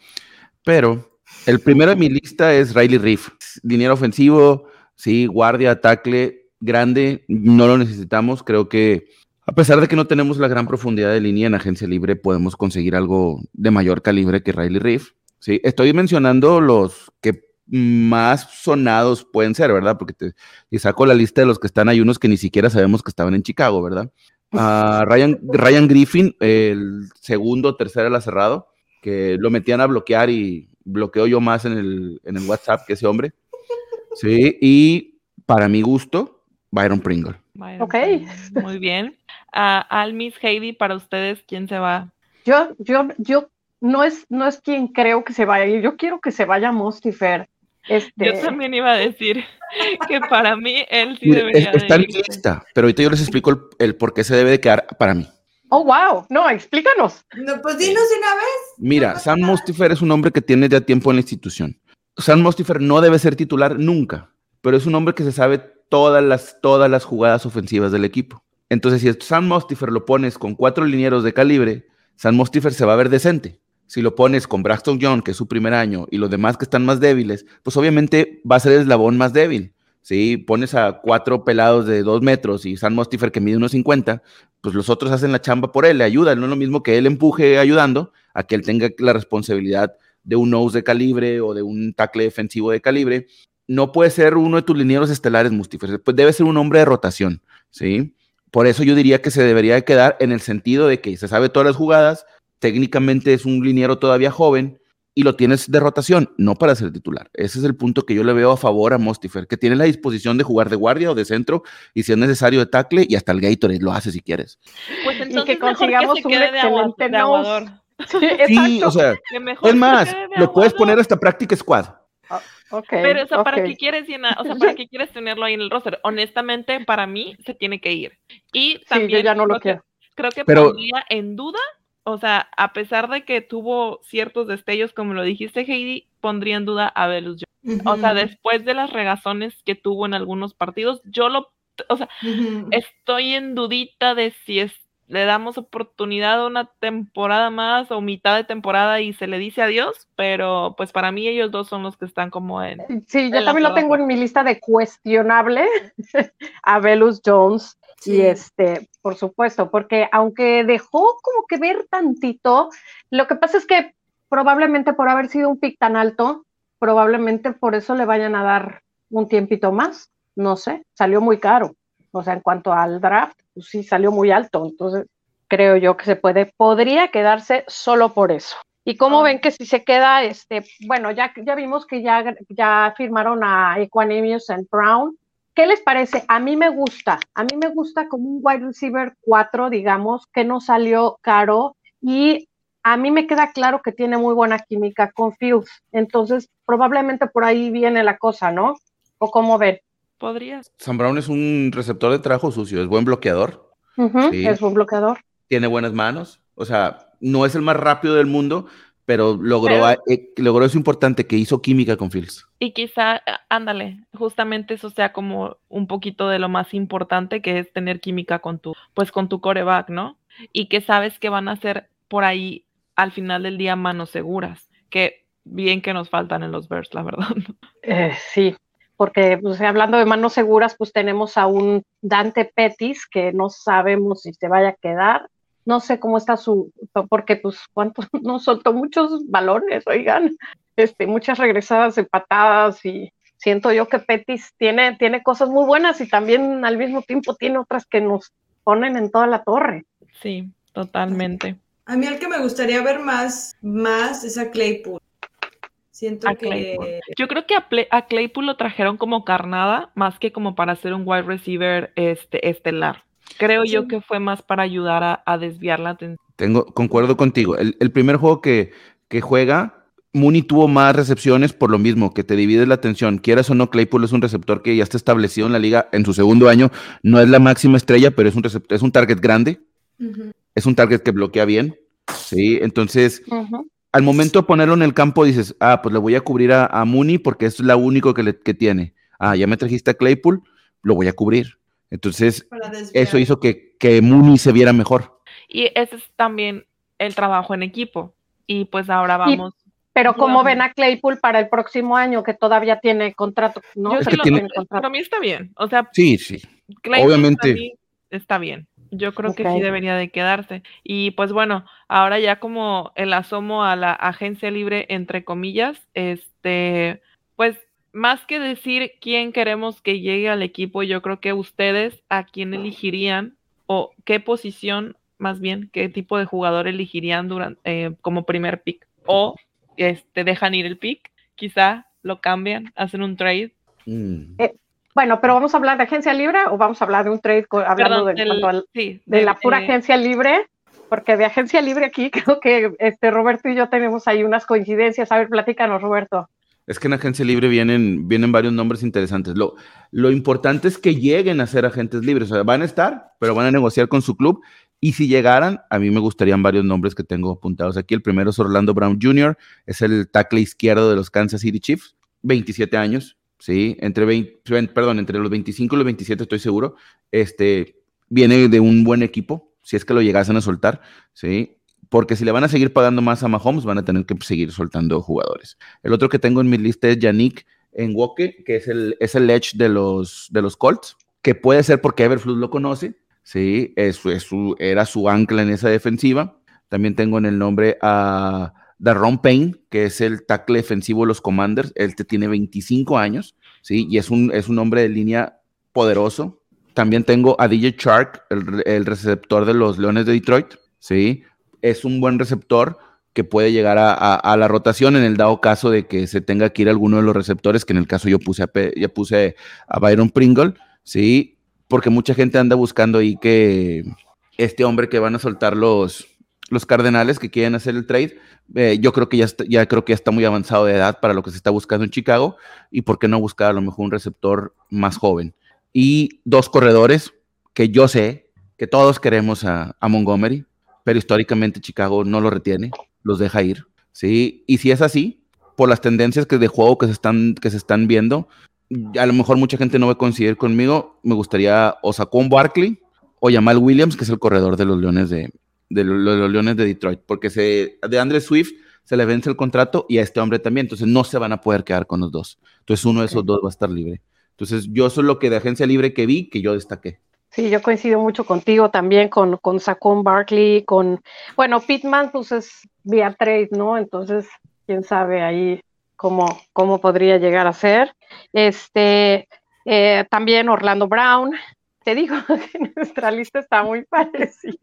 E: pero el primero de mi lista es Riley Reef. Dinero ofensivo, sí, guardia, tackle, grande, no lo necesitamos. Creo que a pesar de que no tenemos la gran profundidad de línea en agencia libre, podemos conseguir algo de mayor calibre que Riley Reef. Sí, estoy mencionando los que más sonados pueden ser, ¿verdad? Porque te, saco la lista de los que están, hay unos que ni siquiera sabemos que estaban en Chicago, ¿verdad? a Ryan, Ryan Griffin, el segundo, tercero ala cerrado, que lo metían a bloquear y bloqueo yo más en el, en el WhatsApp que ese hombre. Sí, y para mi gusto, Byron Pringle.
B: Byron
D: Ok.
B: Pringle, Muy bien. Ah, al Miss Heidi, para ustedes, ¿quién se va?
D: Yo, yo, yo no es, no es quien creo que se vaya a ir. Yo quiero que se vaya Mostifer. Este,
B: Yo también iba a decir que para mí él sí debería
E: es- está en
B: de
E: mi lista, pero ahorita yo les explico el, el por qué se debe de quedar para mí.
D: Oh, wow. No, explícanos.
C: No, pues dinos de una vez.
E: Mira, Sam Mostifer es un hombre que tiene ya tiempo en la institución. Sam Mostifer no debe ser titular nunca, pero es un hombre que se sabe todas las, todas las jugadas ofensivas del equipo. Entonces, si Sam Mostifer lo pones con cuatro linieros de calibre, Sam Mostifer se va a ver decente. Si lo pones con Braxton Young, que es su primer año, y los demás que están más débiles, pues obviamente va a ser el eslabón más débil. Si pones a cuatro pelados de dos metros y Sam Mostifer que mide unos 50, pues los otros hacen la chamba por él, le ayudan. No es lo mismo que él empuje ayudando a que él tenga la responsabilidad de un nose de calibre o de un tackle defensivo de calibre. No puede ser uno de tus linieros estelares, Mustifer. Pues debe ser un hombre de rotación, ¿sí? Por eso yo diría que se debería de quedar en el sentido de que se sabe todas las jugadas, técnicamente es un liniero todavía joven y lo tienes de rotación, no para ser titular. Ese es el punto que yo le veo a favor a Mostifer, que tiene la disposición de jugar de guardia o de centro y si es necesario de tackle y hasta el Gatorade lo hace si quieres.
B: Pues
D: que
B: entonces mejor
D: consigamos
B: que se
D: un
B: quede de, agua-
D: excelente
B: de aguador.
D: Sí,
E: o sea,
B: Que mejor
E: es más, lo puedes poner hasta Practice Squad.
D: Ok,
B: Pero, o sea, ¿para qué quieres llenar? O sea, ¿para qué quieres tenerlo ahí en el roster? Honestamente, para mí, se tiene que ir. Y
D: Sí,
B: también
D: yo ya no lo
B: creo que- creo que
E: Pero-
B: pondría en duda, o sea, a pesar de que tuvo ciertos destellos, como lo dijiste, Heidi, pondría en duda a Velus Jones. O sea, después de las regazones que tuvo en algunos partidos, yo lo, o sea, estoy en dudita de si es, le damos oportunidad a una temporada más o mitad de temporada y se le dice adiós, pero pues para mí ellos dos son los que están como en...
D: Sí, yo también lo tengo en mi lista de cuestionable a Velus Jones.
C: Sí.
D: Y este, por supuesto, porque aunque dejó como que ver tantito, lo que pasa es que probablemente por haber sido un pick tan alto, probablemente por eso le vayan a dar un tiempito más. No sé, salió muy caro. O sea, en cuanto al draft, pues sí salió muy alto. Entonces, creo yo que se puede, podría quedarse solo por eso. ¿Y cómo ven que si se queda, este, bueno, ya, ya vimos que ya, ya firmaron a Equanimous and Brown. ¿Qué les parece? A mí me gusta, a mí me gusta como un wide receiver 4, digamos, que no salió caro y a mí me queda claro que tiene muy buena química con Fields. Entonces, probablemente por ahí viene la cosa, ¿no? ¿O cómo ven?
B: Podrías.
E: Sam Brown es un receptor de trabajo sucio, es buen bloqueador. Sí.
D: Es buen bloqueador.
E: tiene buenas manos, o sea, no es el más rápido del mundo, pero logró,
B: Pero-
E: eh, logró eso importante, que hizo química con Fields.
B: Y quizá, á- ándale, justamente eso sea como un poquito de lo más importante que es tener química con tu, pues con tu coreback, ¿no? Y que sabes que van a ser por ahí al final del día manos seguras, que bien que nos faltan en los Bears, la verdad.
D: Eh, sí, porque pues, hablando de manos seguras, pues tenemos a un Dante Pettis que no sabemos si se vaya a quedar. No sé cómo está su, porque pues cuánto no soltó muchos balones, oigan, este, muchas regresadas empatadas y siento yo que Pettis tiene, tiene cosas muy buenas y también al mismo tiempo tiene otras que nos ponen en toda la torre.
B: Sí, totalmente.
C: A mí el que me gustaría ver más, más es a Claypool. Siento
B: A
C: que
B: Claypool. Yo creo que a, a Claypool lo trajeron como carnada, más que como para ser un wide receiver este, estelar. Creo yo que fue más para ayudar a, a desviar la atención.
E: Tengo, concuerdo contigo. El, el primer juego que, que juega, Mooney tuvo más recepciones por lo mismo, que te divides la atención. Quieras o no, Claypool es un receptor que ya está establecido en la liga en su segundo año. No es la máxima estrella, pero es un, receptor, es un target grande. Es un target que bloquea bien. Sí, entonces al momento de ponerlo en el campo dices, ah, pues le voy a cubrir a, a Mooney porque es la único que, le- que tiene. Ah, ya me trajiste a Claypool, lo voy a cubrir. Entonces, eso hizo que, que Mooney se viera mejor.
B: Y ese es también el trabajo en equipo. Y pues ahora
D: Y-
B: vamos.
D: Pero ¿cómo ven a Claypool para el próximo año que todavía tiene contrato? No,
B: Yo
E: Es que
B: lo-
E: tiene-
B: para mí está bien. O sea,
E: Sí, sí.
B: Claypool
E: Obviamente.
B: para mí está bien. Yo creo que sí debería de quedarse. Y pues bueno, ahora ya como el asomo a la agencia libre, entre comillas, este, pues más que decir quién queremos que llegue al equipo, yo creo que ustedes a quién elegirían o qué posición, más bien, qué tipo de jugador elegirían durante, como primer pick. O este, dejan ir el pick, quizá lo cambian, hacen un trade.
E: Mm.
D: Bueno, pero vamos a hablar de agencia libre o vamos a hablar de un trade hablando
B: Perdón,
D: de,
B: del-
D: cuanto al-
B: sí,
D: de
B: del,
D: la pura
B: eh,
D: agencia libre, porque de agencia libre aquí creo que este Roberto y yo tenemos ahí unas coincidencias. A ver, platícanos, Roberto.
E: Es que en agencia libre vienen, vienen varios nombres interesantes. Lo, lo importante es que lleguen a ser agentes libres. Van a estar, pero van a negociar con su club. Y si llegaran, a mí me gustarían varios nombres que tengo apuntados aquí. El primero es Orlando Brown Jr., es el tackle izquierdo de los Kansas City Chiefs, 27 años, ¿sí? Entre 20, perdón, entre los 25 y los 27 estoy seguro. Este, viene de un buen equipo, si es que lo llegasen a soltar, ¿sí? Porque si le van a seguir pagando más a Mahomes, van a tener que seguir soltando jugadores. El otro que tengo en mi lista es Yannick Enwoke, que es el, es el edge de los, de los Colts, que puede ser porque Everflux lo conoce, ¿sí? Es, es era su ancla en esa defensiva. También tengo en el nombre a Darron Payne, que es el tackle defensivo de los Commanders. Él te tiene 25 años, ¿sí? Y es un, es un hombre de línea poderoso. También tengo a DJ Shark, el, el receptor de los Leones de Detroit, ¿sí? Es un buen receptor que puede llegar a, la rotación en el dado caso de que se tenga que ir alguno de los receptores, que en el caso yo puse a, puse a Byron Pringle, ¿sí? Porque mucha gente anda buscando ahí que este hombre que van a soltar los, los Cardenales que quieren hacer el trade, eh, yo creo que ya, está, ya creo que ya está muy avanzado de edad para lo que se está buscando en Chicago y por qué no buscar a lo mejor un receptor más joven. Y dos corredores que yo sé que todos queremos a Montgomery, pero históricamente Chicago no lo retiene, los deja ir, ¿sí? Y si es así, por las tendencias que de juego que se están, que se están viendo, a lo mejor mucha gente no va a coincidir conmigo, me gustaría o Saquon Barkley o Jamal Williams, que es el corredor de los Leones de, de lo- lo- los Leones de Detroit, porque se, de Andre Swift se le vence el contrato y a este hombre también, entonces no se van a poder quedar con los dos. Entonces uno de esos dos va a estar libre. Entonces yo soy lo que de agencia libre que vi, que yo destaqué.
D: Sí, yo coincido mucho contigo también con, con Saquon Barkley, con, bueno, Pittman pues es vía trade, ¿no? Entonces, quién sabe ahí cómo, cómo podría llegar a ser. Este, eh, también Orlando Brown. Te digo que nuestra lista está muy parecida.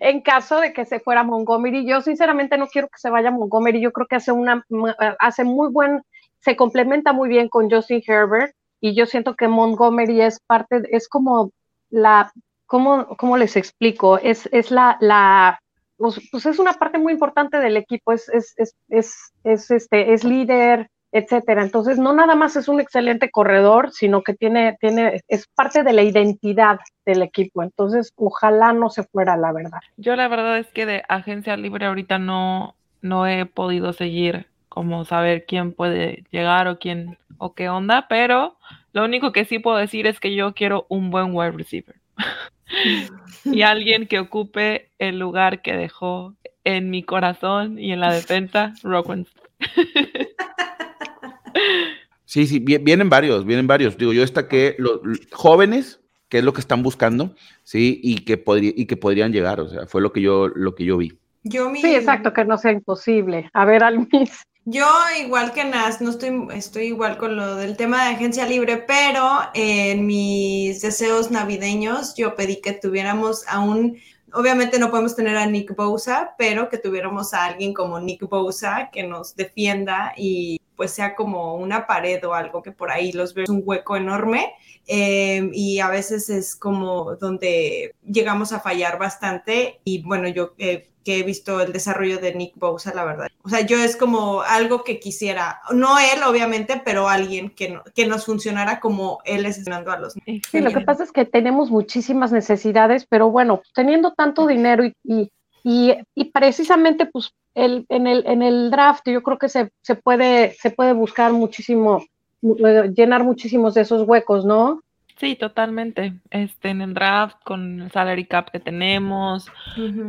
D: en caso de que se fuera Montgomery, yo sinceramente no quiero que se vaya Montgomery. Yo creo que hace una hace muy buen, se complementa muy bien con Justin Herbert y yo siento que Montgomery es parte, es como la, ¿cómo, cómo les explico? Es, es la, la pues, pues es una parte muy importante del equipo, es, es, es, es, es este, es líder, etcétera. Entonces, no nada más es un excelente corredor, sino que tiene, tiene, es parte de la identidad del equipo. Entonces, ojalá no se fuera, la verdad.
B: Yo la verdad es que de agencia libre ahorita no, no he podido seguir como saber quién puede llegar o quién o qué onda, pero lo único que sí puedo decir es que yo quiero un buen wide receiver. y alguien que ocupe el lugar que dejó en mi corazón y en la defensa, Rockman.
E: sí, sí, vienen varios, vienen varios. Digo, yo destaqué los jóvenes, que es lo que están buscando, sí, y que, podría, y que podrían llegar, o sea, fue lo que yo, lo que yo vi.
D: Yo Sí, exacto, que no sea imposible. A ver, Almis.
C: Yo, igual que Nas, no estoy, estoy igual con lo del tema de agencia libre, pero en mis deseos navideños yo pedí que tuviéramos a un, obviamente no podemos tener a Nick Bosa, pero que tuviéramos a alguien como Nick Bosa que nos defienda y pues sea como una pared o algo que por ahí los ve un hueco enorme eh, y a veces es como donde llegamos a fallar bastante y bueno, yo eh, que he visto el desarrollo de Nick Bosa, la verdad. O sea, yo es como algo que quisiera, no él obviamente, pero alguien que, que nos funcionara como él es a los
D: niños. Sí, lo que pasa es que tenemos muchísimas necesidades, pero bueno, teniendo tanto dinero y, y, y, precisamente pues el, en, el, en el draft yo creo que se, se, puede, se puede buscar muchísimo, eh, llenar muchísimos de esos huecos, ¿no?
B: Sí, totalmente. Este, en el draft, con el salary cap que tenemos.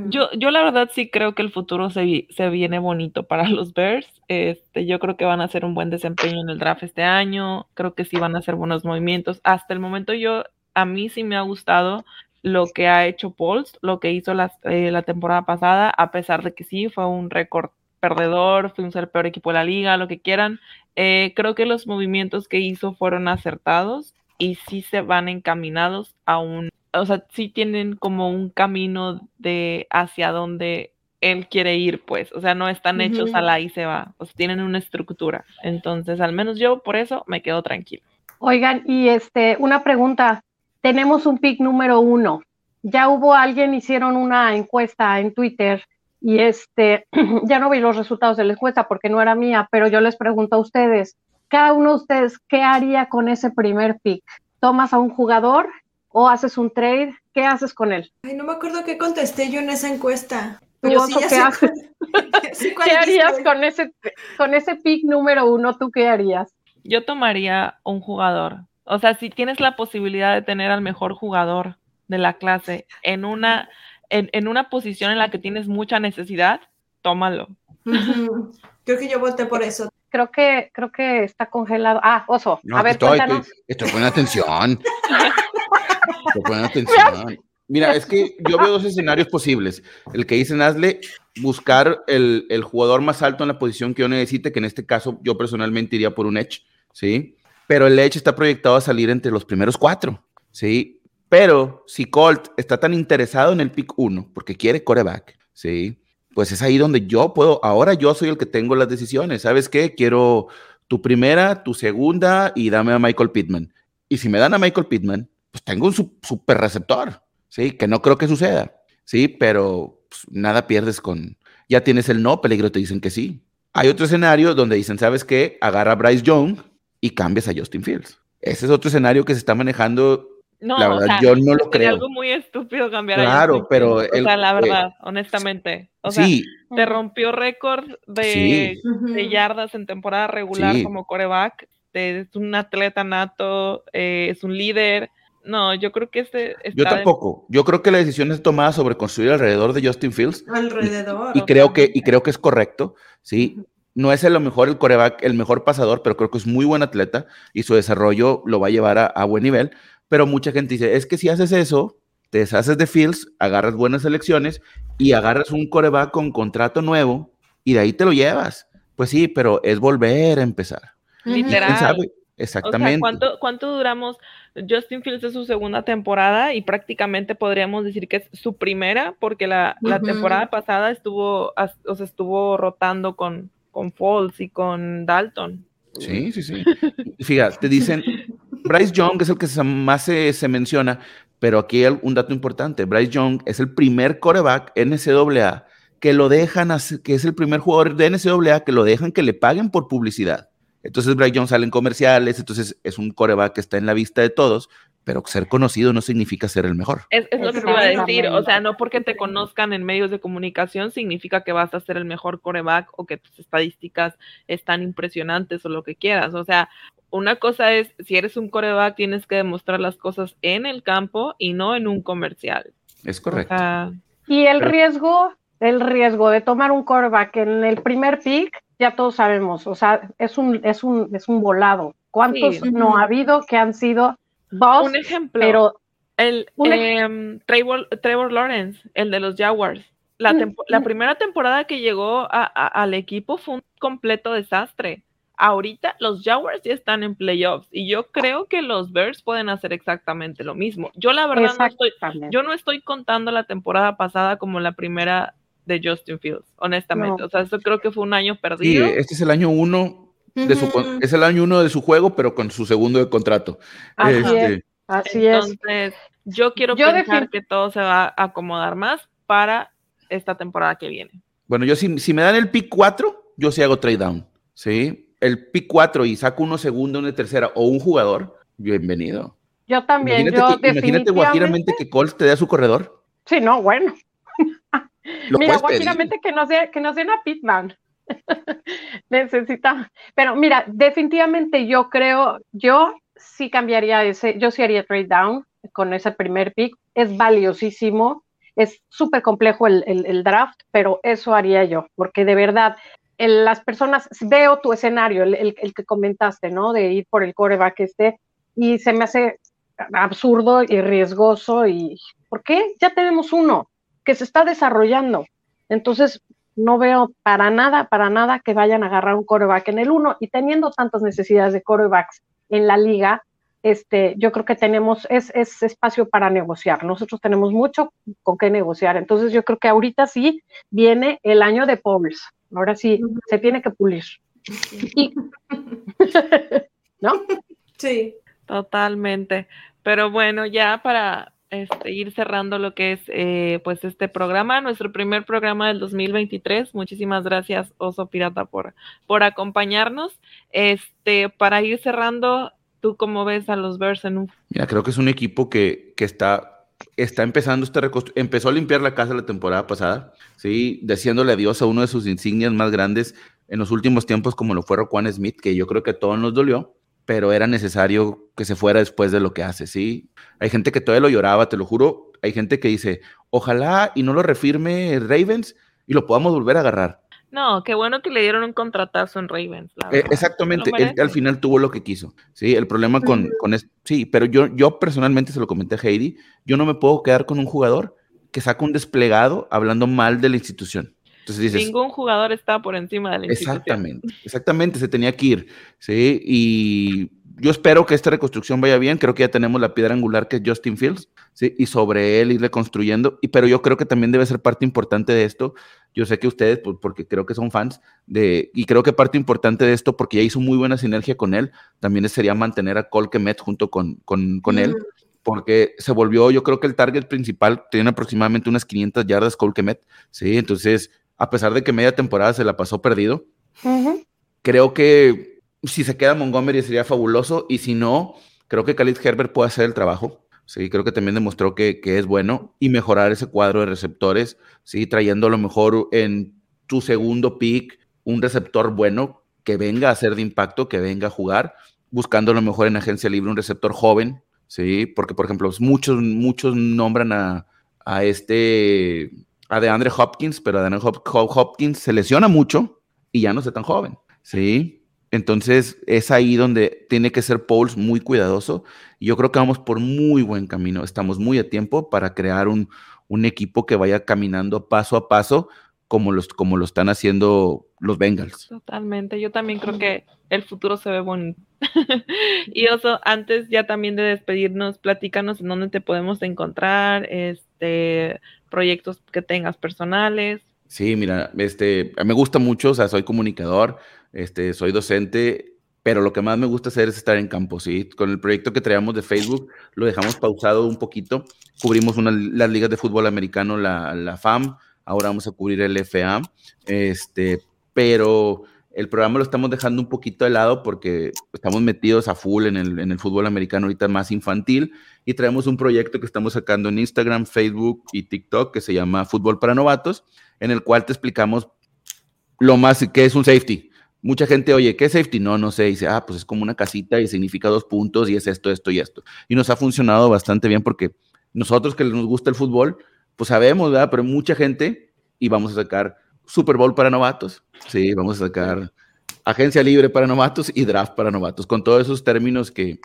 B: yo, yo la verdad sí creo que el futuro se, se, viene bonito para los Bears. Este, yo creo que van a hacer un buen desempeño en el draft este año. Creo que sí van a hacer buenos movimientos. Hasta el momento yo, a mí sí me ha gustado lo que ha hecho Pauls, lo que hizo la, eh, la temporada pasada, a pesar de que sí fue un récord perdedor, fuimos el peor equipo de la liga, lo que quieran. Eh, creo que los movimientos que hizo fueron acertados y sí se van encaminados a un, o sea, sí tienen como un camino de hacia donde él quiere ir, pues, o sea, no están hechos a la y se va, o sea, tienen una estructura. Entonces, al menos yo por eso me quedo tranquilo.
D: Oigan, y este, una pregunta, tenemos un pick número uno. Ya hubo alguien, hicieron una encuesta en Twitter y este, ya no vi los resultados de la encuesta porque no era mía, pero yo les pregunto a ustedes, cada uno de ustedes, ¿qué haría con ese primer pick? ¿Tomas a un jugador o haces un trade? ¿Qué haces con él?
C: Ay, no me acuerdo qué contesté yo en esa encuesta.
D: Pero sí, ¿qué, haces? ¿Qué harías con ese, con ese pick número uno? ¿Tú qué harías?
B: Yo tomaría un jugador. O sea, si tienes la posibilidad de tener al mejor jugador de la clase en una, en, en una posición en la que tienes mucha necesidad, tómalo.
C: Creo que yo voté por eso
D: creo que, creo que está congelado. Ah, oso, a ver,
E: estoy, cuéntanos. Estoy, estoy atención. estoy atención. Mira, es que yo veo dos escenarios posibles. El que dice Nazle, buscar el, el, jugador más alto en la posición que yo necesite, que en este caso yo personalmente iría por un Edge, ¿sí? Pero el Edge está proyectado a salir entre los primeros cuatro, ¿sí? Pero si Colt está tan interesado en el pick 1 porque quiere coreback, ¿sí? Pues es ahí donde yo puedo, ahora yo soy el que tengo las decisiones. ¿Sabes qué? Quiero tu primera, tu segunda y dame a Michael Pittman. Y si me dan a Michael Pittman, pues tengo un super receptor, ¿sí? Que no creo que suceda, ¿sí? Pero pues, nada pierdes con, ya tienes el no, peligro te dicen que sí. Hay otro escenario donde dicen, ¿sabes qué? Agarra a Bryce Young y cambias a Justin Fields. Ese es otro escenario que se está manejando no, la verdad, yo no lo creo.
B: algo muy estúpido cambiar
E: Claro, pero.
B: o sea, la verdad, honestamente. O sea, te rompió récord de, yardas en temporada regular como coreback. Es un atleta nato, eh, es un líder. No, yo creo que este.
E: Yo tampoco. Yo creo que la decisión es tomada sobre construir alrededor de Justin Fields.
C: Alrededor.
E: Y, creo, que, y creo que es correcto, sí. No es lo mejor el coreback, el mejor pasador, pero creo que es muy buen atleta y su desarrollo lo va a llevar a buen nivel. Pero mucha gente dice, es que si haces eso, te deshaces de Fields, agarras buenas elecciones y agarras un coreback con contrato nuevo y de ahí te lo llevas. Pues sí, pero es volver a empezar.
B: Literal.
E: sabe? Exactamente.
B: O sea, ¿cuánto, ¿cuánto duramos? Justin Fields es su segunda temporada y prácticamente podríamos decir que es su primera, porque la, la temporada pasada estuvo, o sea, estuvo rotando con, con Foles y con Dalton.
E: Sí, sí, sí. Fíjate, te dicen, Bryce Young es el que más se, menciona, pero aquí hay un dato importante. Bryce Young es el primer coreback NCAA que lo dejan, que es el primer jugador de NCAA que lo dejan que le paguen por publicidad. Entonces Bryce Young sale en comerciales, entonces es un coreback que está en la vista de todos, pero ser conocido no significa ser el mejor.
B: Es, es lo que te iba a decir, o sea, no porque te conozcan en medios de comunicación significa que vas a ser el mejor coreback o que tus estadísticas están impresionantes o lo que quieras. O sea, una cosa es, si eres un coreback, tienes que demostrar las cosas en el campo y no en un comercial.
E: Es
B: O
E: correcto.
B: sea,
D: Y el
E: Pero-
D: riesgo, el riesgo de tomar un quarterback en el primer pick, ya todos sabemos, o sea, es un, es un, es un volado. ¿Cuántos
B: Sí.
D: no ha habido que han sido dos,
B: un ejemplo,
D: pero
B: el
D: un
B: em, Trevor, Trevor Lawrence, el de los Jaguars. La,
D: Mm,
B: tempo- la
D: mm.
B: primera temporada que llegó a- a- al equipo fue un completo desastre. Ahorita los Jaguars ya están en playoffs y yo creo que los Bears pueden hacer exactamente lo mismo. Yo la verdad no estoy, yo no estoy contando la temporada pasada como la primera de Justin Fields, honestamente.
D: No.
B: O sea, eso creo que fue un año
E: Sí,
B: perdido.
E: este es el año uno de su, es el año uno de su juego, pero con su segundo de contrato.
D: Así
E: Este,
D: es, así es.
B: Entonces, yo quiero
D: Yo
B: pensar que todo se va a acomodar más para esta temporada que viene.
E: Bueno, yo si, si me dan el pick 4, yo sí hago trade down. ¿Sí? El pick 4 y saco uno segundo, una tercera o un jugador, bienvenido.
D: Yo también,
E: imagínate,
D: yo
E: que, imagínate guajiramente que Colts te dé a su corredor.
D: sí, no, bueno. Mira,
E: pedir.
D: guajiramente que nos, dé, que nos den a Pitman. Necesita. Pero mira, definitivamente yo creo, yo sí cambiaría ese, yo sí haría trade down con ese primer pick. Es valiosísimo, es súper complejo el, el- draft, pero eso haría yo, porque de verdad, el- las personas, veo tu escenario, el que comentaste, ¿no? De ir por el coreback este, y se me hace absurdo y riesgoso y ¿por qué? Ya tenemos uno que se está desarrollando. Entonces, no veo para nada, para nada que vayan a agarrar un coreback en el uno y teniendo tantas necesidades de corebacks en la liga, este, yo creo que tenemos, es, es espacio para negociar. Nosotros tenemos mucho con qué negociar. Entonces, yo creo que ahorita sí viene el año de Pauls. Ahora sí, se tiene que pulir. ¿No?
C: Sí.
B: Totalmente. Pero bueno, ya para este, ir cerrando lo que es eh, pues este programa, nuestro primer programa del 2023. Muchísimas gracias, Oso Pirata, por, por acompañarnos. Este, para ir cerrando, ¿tú cómo ves a los Bears en un
E: Mira, creo que es un equipo que, que está, está empezando reconstrucción. Empezó a limpiar la casa la temporada pasada, ¿sí? Diciéndole adiós a uno de sus insignias más grandes en los últimos tiempos, como lo fue Roquan Smith, que yo creo que a todos nos dolió, pero era necesario que se fuera después de lo que hace, ¿sí? Hay gente que todavía lo lloraba, te lo juro. Hay gente que dice, ojalá y no lo refirme Ravens y lo podamos volver a agarrar.
B: No, qué bueno que le dieron un contratazo en Ravens. la
E: Eh,
B: verdad.
E: exactamente, él al final tuvo lo que quiso. Sí, el problema con,
C: Ujú.
E: con es- sí, pero yo, yo personalmente se lo comenté a Heidi, yo no me puedo quedar con un jugador que saca un desplegado hablando mal de la institución. Entonces dices,
B: Ningún jugador está por encima de la
E: exactamente, exactamente, se tenía que ir. Sí, y yo espero que esta reconstrucción vaya bien. Creo que ya tenemos la piedra angular que es Justin Fields, sí, y sobre él irle construyendo. Y pero yo creo que también debe ser parte importante de esto. Yo sé que ustedes, pues, porque creo que son fans de, y creo que parte importante de esto, porque ya hizo muy buena sinergia con él, también sería mantener a Cole Kemet junto con, con, con él,
C: Ujú.
E: porque se volvió, yo creo que el target principal tiene aproximadamente unas 500 yardas Cole Kemet, sí, entonces, a pesar de que media temporada se la pasó perdido, creo que si se queda Montgomery sería fabuloso y si no, creo que Khalid Herbert puede hacer el trabajo. Sí, creo que también demostró que, que es bueno y mejorar ese cuadro de receptores, sí, trayendo a lo mejor en tu segundo pick un receptor bueno que venga a ser de impacto, que venga a jugar, buscando a lo mejor en agencia libre un receptor joven, sí, porque por ejemplo muchos, muchos nombran a, a este, a DeAndre Hopkins, pero DeAndre Hop- Hop- Hopkins se lesiona mucho y ya no está tan joven, sí. Entonces es ahí donde tiene que ser Pauls muy cuidadoso. Y yo creo que vamos por muy buen camino. Estamos muy a tiempo para crear un, un equipo que vaya caminando paso a paso como, los, como lo están haciendo los Bengals.
B: Totalmente, yo también creo que el futuro se ve bonito. y Oso, antes ya también de despedirnos, platícanos en dónde te podemos encontrar, este, proyectos que tengas personales.
E: Sí, mira, este, me gusta mucho, o sea, soy comunicador, este, soy docente, pero lo que más me gusta hacer es estar en campo, ¿sí? Con el proyecto que traíamos de Facebook, lo dejamos pausado un poquito, cubrimos una, las ligas de fútbol americano, la, la FAM, ahora vamos a cubrir el FA, este, pero el programa lo estamos dejando un poquito de lado porque estamos metidos a full en el, en el fútbol americano ahorita más infantil y traemos un proyecto que estamos sacando en Instagram, Facebook y TikTok que se llama Fútbol para Novatos, en el cual te explicamos lo más que es un safety. Mucha gente, oye, ¿qué es safety? No, no sé. dice, ah, pues es como una casita y significa dos puntos y es esto, esto y esto. Y nos ha funcionado bastante bien porque nosotros que nos gusta el fútbol, pues sabemos, ¿verdad? Pero mucha gente, y vamos a sacar Super Bowl para novatos, sí, vamos a sacar agencia libre para novatos y draft para novatos, con todos esos términos que,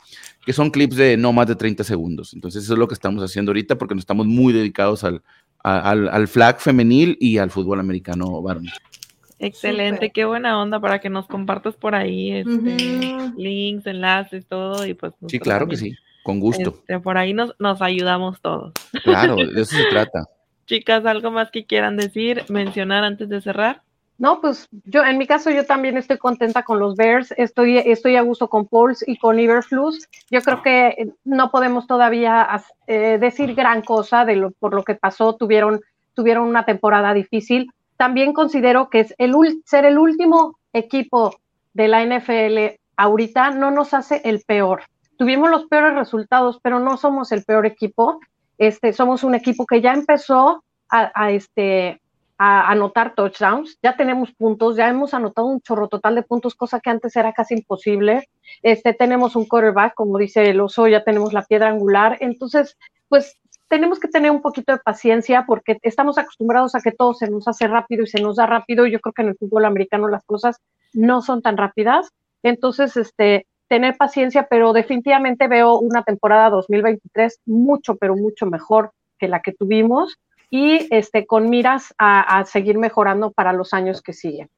E: que son clips de no más de 30 segundos. Entonces, eso es lo que estamos haciendo ahorita porque nos estamos muy dedicados al, al, al flag femenil y al fútbol americano varón.
B: Excelente, qué buena onda para que nos compartas por ahí este, links, enlaces, todo y pues
E: Sí, claro que sí, con gusto.
B: este, por ahí nos, nos ayudamos todos.
E: Claro, de eso se trata.
B: Chicas, ¿algo más que quieran decir, mencionar antes de cerrar?
D: No, pues yo, en mi caso, yo también estoy contenta con los Bears, estoy, estoy a gusto con Pauls y con Iberflus. Yo creo que no podemos todavía eh, decir gran cosa de lo, por lo que pasó, tuvieron, tuvieron una temporada difícil. También considero que ser el último equipo de la NFL ahorita no nos hace el peor. Tuvimos los peores resultados, pero no somos el peor equipo. Este, somos un equipo que ya empezó a, este, a anotar touchdowns, ya tenemos puntos, ya hemos anotado un chorro total de puntos, cosa que antes era casi imposible. Este, tenemos un quarterback, como dice el oso, ya tenemos la piedra angular. Entonces, pues tenemos que tener un poquito de paciencia porque estamos acostumbrados a que todo se nos hace rápido y se nos da rápido. Yo creo que en el fútbol americano las cosas no son tan rápidas. Entonces, este, tener paciencia, pero definitivamente veo una temporada 2023 mucho, pero mucho mejor que la que tuvimos y este, con miras a, a seguir mejorando para los años que siguen.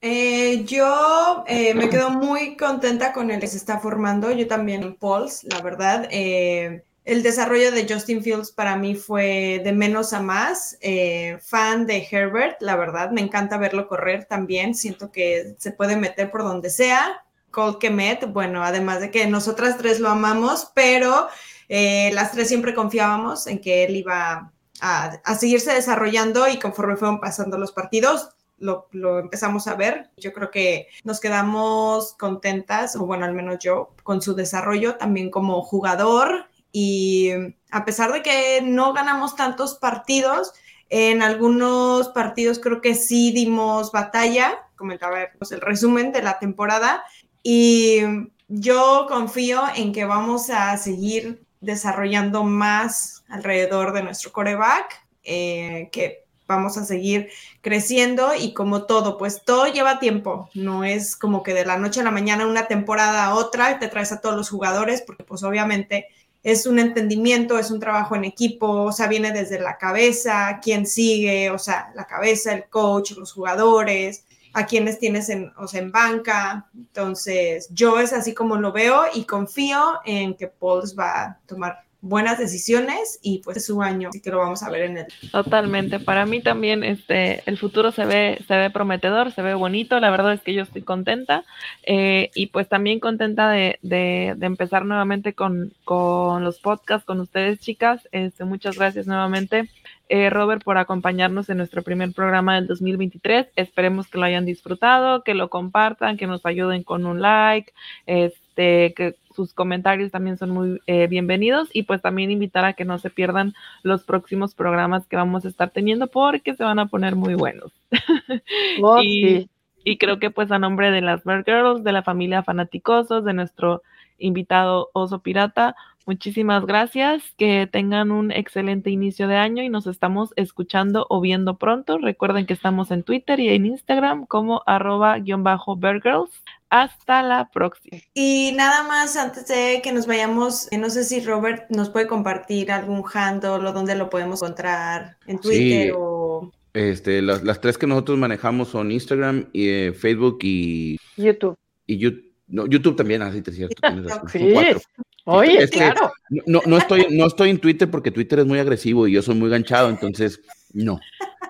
C: Eh, yo eh, me quedo muy contenta con el que se está formando. Yo también en Pauls, la verdad. Eh, el desarrollo de Justin Fields para mí fue de menos a más. Eh, fan de Herbert, la verdad. Me encanta verlo correr también. Siento que se puede meter por donde sea. Cole Kemet, bueno, además de que nosotras tres lo amamos, pero eh, las tres siempre confiábamos en que él iba a, a seguirse desarrollando y conforme fueron pasando los partidos, lo, lo, empezamos a ver. Yo creo que nos quedamos contentas, o bueno, al menos yo, con su desarrollo también como jugador. Y a pesar de que no ganamos tantos partidos, en algunos partidos creo que sí dimos batalla, comentaba el resumen de la temporada, y yo confío en que vamos a seguir desarrollando más alrededor de nuestro coreback, eh, que vamos a seguir creciendo y como todo, pues todo lleva tiempo, no es como que de la noche a la mañana una temporada a otra te traes a todos los jugadores, porque pues obviamente es un entendimiento, es un trabajo en equipo, o sea, viene desde la cabeza, quién sigue, o sea, la cabeza, el coach, los jugadores, a quienes tienes en, o sea, en banca. Entonces, yo es así como lo veo y confío en que Pauls va a tomar buenas decisiones y pues es su año, así que lo vamos a ver en el.
B: Totalmente. Para mí también este el futuro se ve, se ve prometedor, se ve bonito. La verdad es que yo estoy contenta eh, y pues también contenta de, de, de empezar nuevamente con, con, los podcasts con ustedes, chicas. Este, muchas gracias nuevamente. Eh, Robert, por acompañarnos en nuestro primer programa del 2023. Esperemos que lo hayan disfrutado, que lo compartan, que nos ayuden con un like, este, que sus comentarios también son muy eh, bienvenidos y pues también invitar a que no se pierdan los próximos programas que vamos a estar teniendo porque se van a poner muy buenos.
D: Oh,
B: y,
D: sí.
B: y, creo que pues a nombre de las Bird Girls, de la familia Fanaticosos, de nuestro invitado Oso Pirata, muchísimas gracias, que tengan un excelente inicio de año y nos estamos escuchando o viendo pronto. Recuerden que estamos en Twitter y en Instagram como arroba guion bajo Girls. Hasta la próxima.
C: Y nada más antes de que nos vayamos, no sé si Robert nos puede compartir algún handle o dónde lo podemos encontrar en Twitter
E: sí.
C: o
E: Este, las, las tres que nosotros manejamos son Instagram, y, eh, Facebook y,
D: YouTube.
E: y YouTube. No, YouTube también, así te es cierto.
D: Sí.
E: cuatro.
D: Oye,
E: Es que
D: claro.
E: No, no, estoy, no estoy en Twitter porque Twitter es muy agresivo y yo soy muy ganchado, entonces no.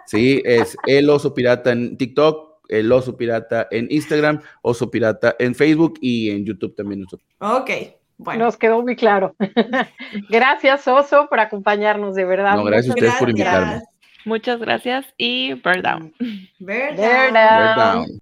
E: Sí, es el oso pirata en TikTok, el oso pirata en Instagram, oso pirata en Facebook y en YouTube también. nosotros.
C: Ok, bueno.
D: Nos quedó muy claro. Gracias, Oso, por acompañarnos, de verdad.
E: No, gracias a
D: Muchas
E: ustedes por invitarme.
B: Muchas gracias y Bird Down.
C: ¿Verdad?
D: Verdad.
E: Right down.